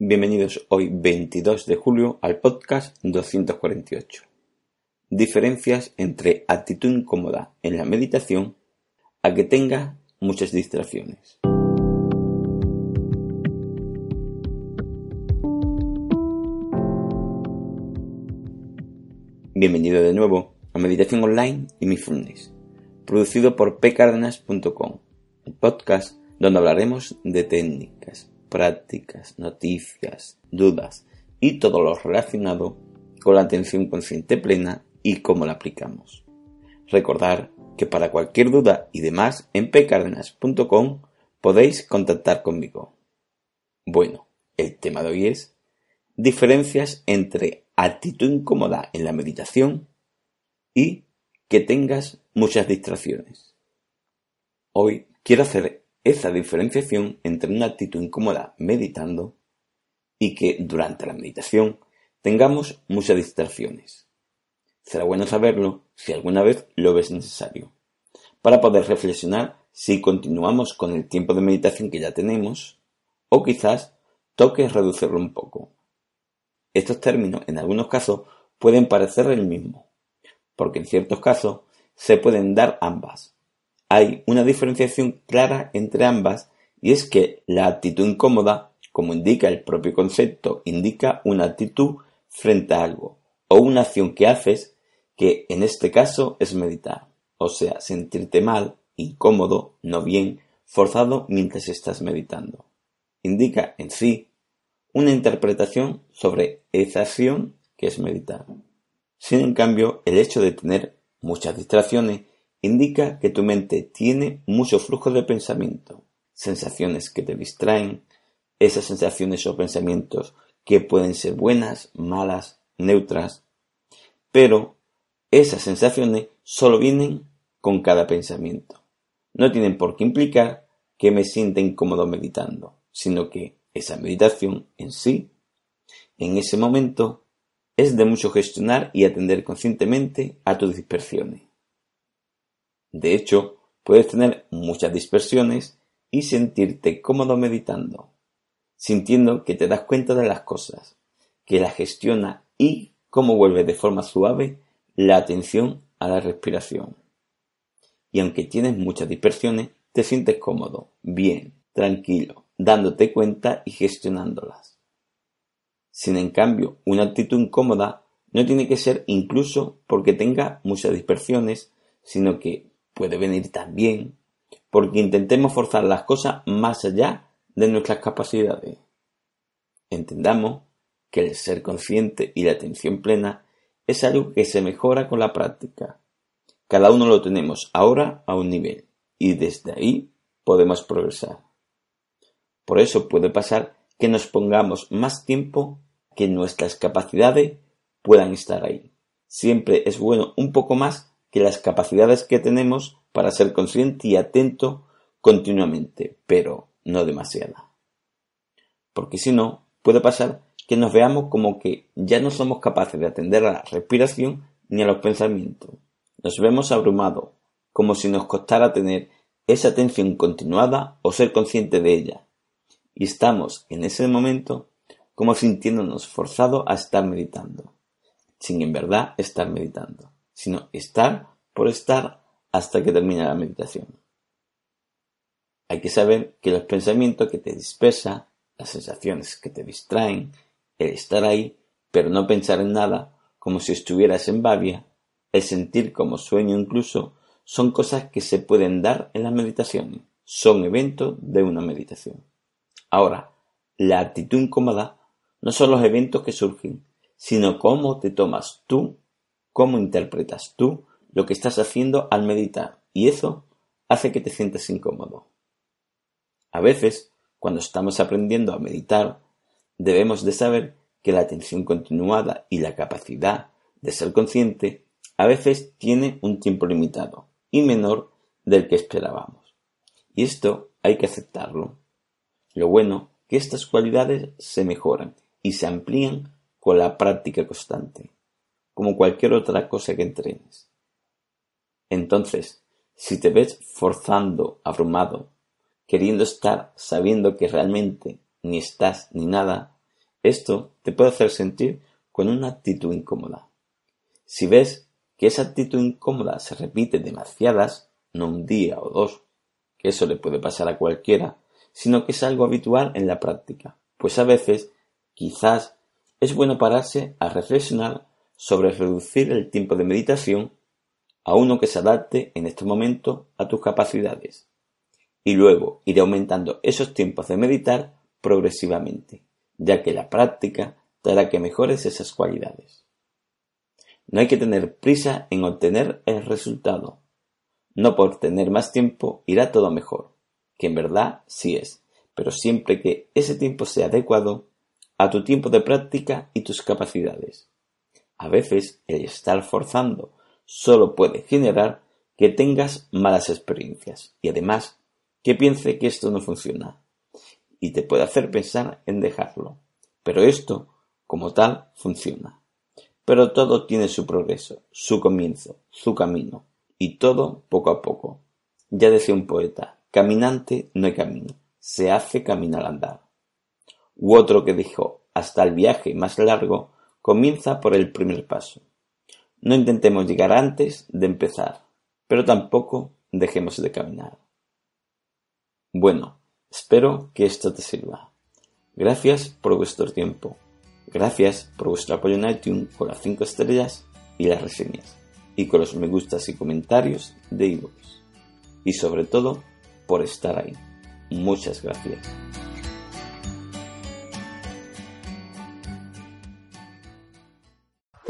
Bienvenidos hoy 22 de julio al podcast 248. Diferencias entre actitud incómoda en la meditación a que tenga muchas distracciones. Bienvenido de nuevo a Meditación Online y Mindfulness, producido por pcardenas.com, el podcast donde hablaremos de técnicas, prácticas, noticias, dudas y todo lo relacionado con la atención consciente plena y cómo la aplicamos. Recordar que para cualquier duda y demás en pcardenas.com podéis contactar conmigo. Bueno, el tema de hoy es diferencias entre actitud incómoda en la meditación y que tengas muchas distracciones. Hoy quiero hacer esa diferenciación entre una actitud incómoda meditando y que durante la meditación tengamos muchas distracciones. Será bueno saberlo si alguna vez lo ves necesario, para poder reflexionar si continuamos con el tiempo de meditación que ya tenemos o quizás toque reducirlo un poco. Estos términos en algunos casos pueden parecer el mismo, porque en ciertos casos se pueden dar ambas. Hay una diferenciación clara entre ambas y es que la actitud incómoda, como indica el propio concepto, indica una actitud frente a algo o una acción que haces que en este caso es meditar, o sea, sentirte mal, incómodo, no bien, forzado mientras estás meditando. Indica en sí una interpretación sobre esa acción que es meditar. Sin en cambio, el hecho de tener muchas distracciones indica que tu mente tiene mucho flujo de pensamiento, sensaciones que te distraen, esas sensaciones o pensamientos que pueden ser buenas, malas, neutras, pero esas sensaciones solo vienen con cada pensamiento. No tienen por qué implicar que me sienta incómodo meditando, sino que esa meditación en sí, en ese momento, es de mucho gestionar y atender conscientemente a tus dispersiones. De hecho, puedes tener muchas dispersiones y sentirte cómodo meditando, sintiendo que te das cuenta de las cosas, que las gestiona y cómo vuelve de forma suave la atención a la respiración. Y aunque tienes muchas dispersiones, te sientes cómodo, bien, tranquilo, dándote cuenta y gestionándolas. Sin en cambio, una actitud incómoda no tiene que ser incluso porque tenga muchas dispersiones, sino que puede venir también porque intentemos forzar las cosas más allá de nuestras capacidades. Entendamos que el ser consciente y la atención plena es algo que se mejora con la práctica. Cada uno lo tenemos ahora a un nivel y desde ahí podemos progresar. Por eso puede pasar que nos pongamos más tiempo que nuestras capacidades puedan estar ahí. Siempre es bueno un poco más que las capacidades que tenemos para ser consciente y atento continuamente, pero no demasiada. Porque si no, puede pasar que nos veamos como que ya no somos capaces de atender a la respiración ni a los pensamientos. Nos vemos abrumados, como si nos costara tener esa atención continuada o ser consciente de ella, y estamos en ese momento como sintiéndonos forzados a estar meditando, sin en verdad estar meditando, sino estar por estar hasta que termine la meditación. Hay que saber que los pensamientos que te dispersan, las sensaciones que te distraen, el estar ahí, pero no pensar en nada, como si estuvieras en babia, el sentir como sueño incluso, son cosas que se pueden dar en la meditación, son eventos de una meditación. Ahora, la actitud incómoda no son los eventos que surgen, sino cómo te tomas tú, cómo interpretas tú lo que estás haciendo al meditar, y eso hace que te sientas incómodo. A veces, cuando estamos aprendiendo a meditar, debemos de saber que la atención continuada y la capacidad de ser consciente a veces tiene un tiempo limitado y menor del que esperábamos. Y esto hay que aceptarlo. Lo bueno que estas cualidades se mejoran y se amplían con la práctica constante, como cualquier otra cosa que entrenes. Entonces, si te ves forzando, abrumado, queriendo estar sabiendo que realmente ni estás ni nada, esto te puede hacer sentir con una actitud incómoda. Si ves que esa actitud incómoda se repite demasiadas, no un día o dos, que eso le puede pasar a cualquiera, sino que es algo habitual en la práctica, pues a veces, quizás, es bueno pararse a reflexionar sobre reducir el tiempo de meditación a uno que se adapte en este momento a tus capacidades, y luego ir aumentando esos tiempos de meditar progresivamente, ya que la práctica te hará que mejores esas cualidades. No hay que tener prisa en obtener el resultado. No por tener más tiempo irá todo mejor, que en verdad sí es, pero siempre que ese tiempo sea adecuado a tu tiempo de práctica y tus capacidades. A veces el estar forzando solo puede generar que tengas malas experiencias y además que piense que esto no funciona y te puede hacer pensar en dejarlo. Pero esto, como tal, funciona. Pero todo tiene su progreso, su comienzo, su camino, y todo poco a poco. Ya decía un poeta, caminante no hay camino, se hace camino al andar. U otro que dijo, hasta el viaje más largo comienza por el primer paso. No intentemos llegar antes de empezar, pero tampoco dejemos de caminar. Bueno, espero que esto te sirva. Gracias por vuestro tiempo. Gracias por vuestro apoyo en iTunes con las 5 estrellas y las reseñas, y con los me gustas y comentarios de iVoox. Y sobre todo, por estar ahí. Muchas gracias.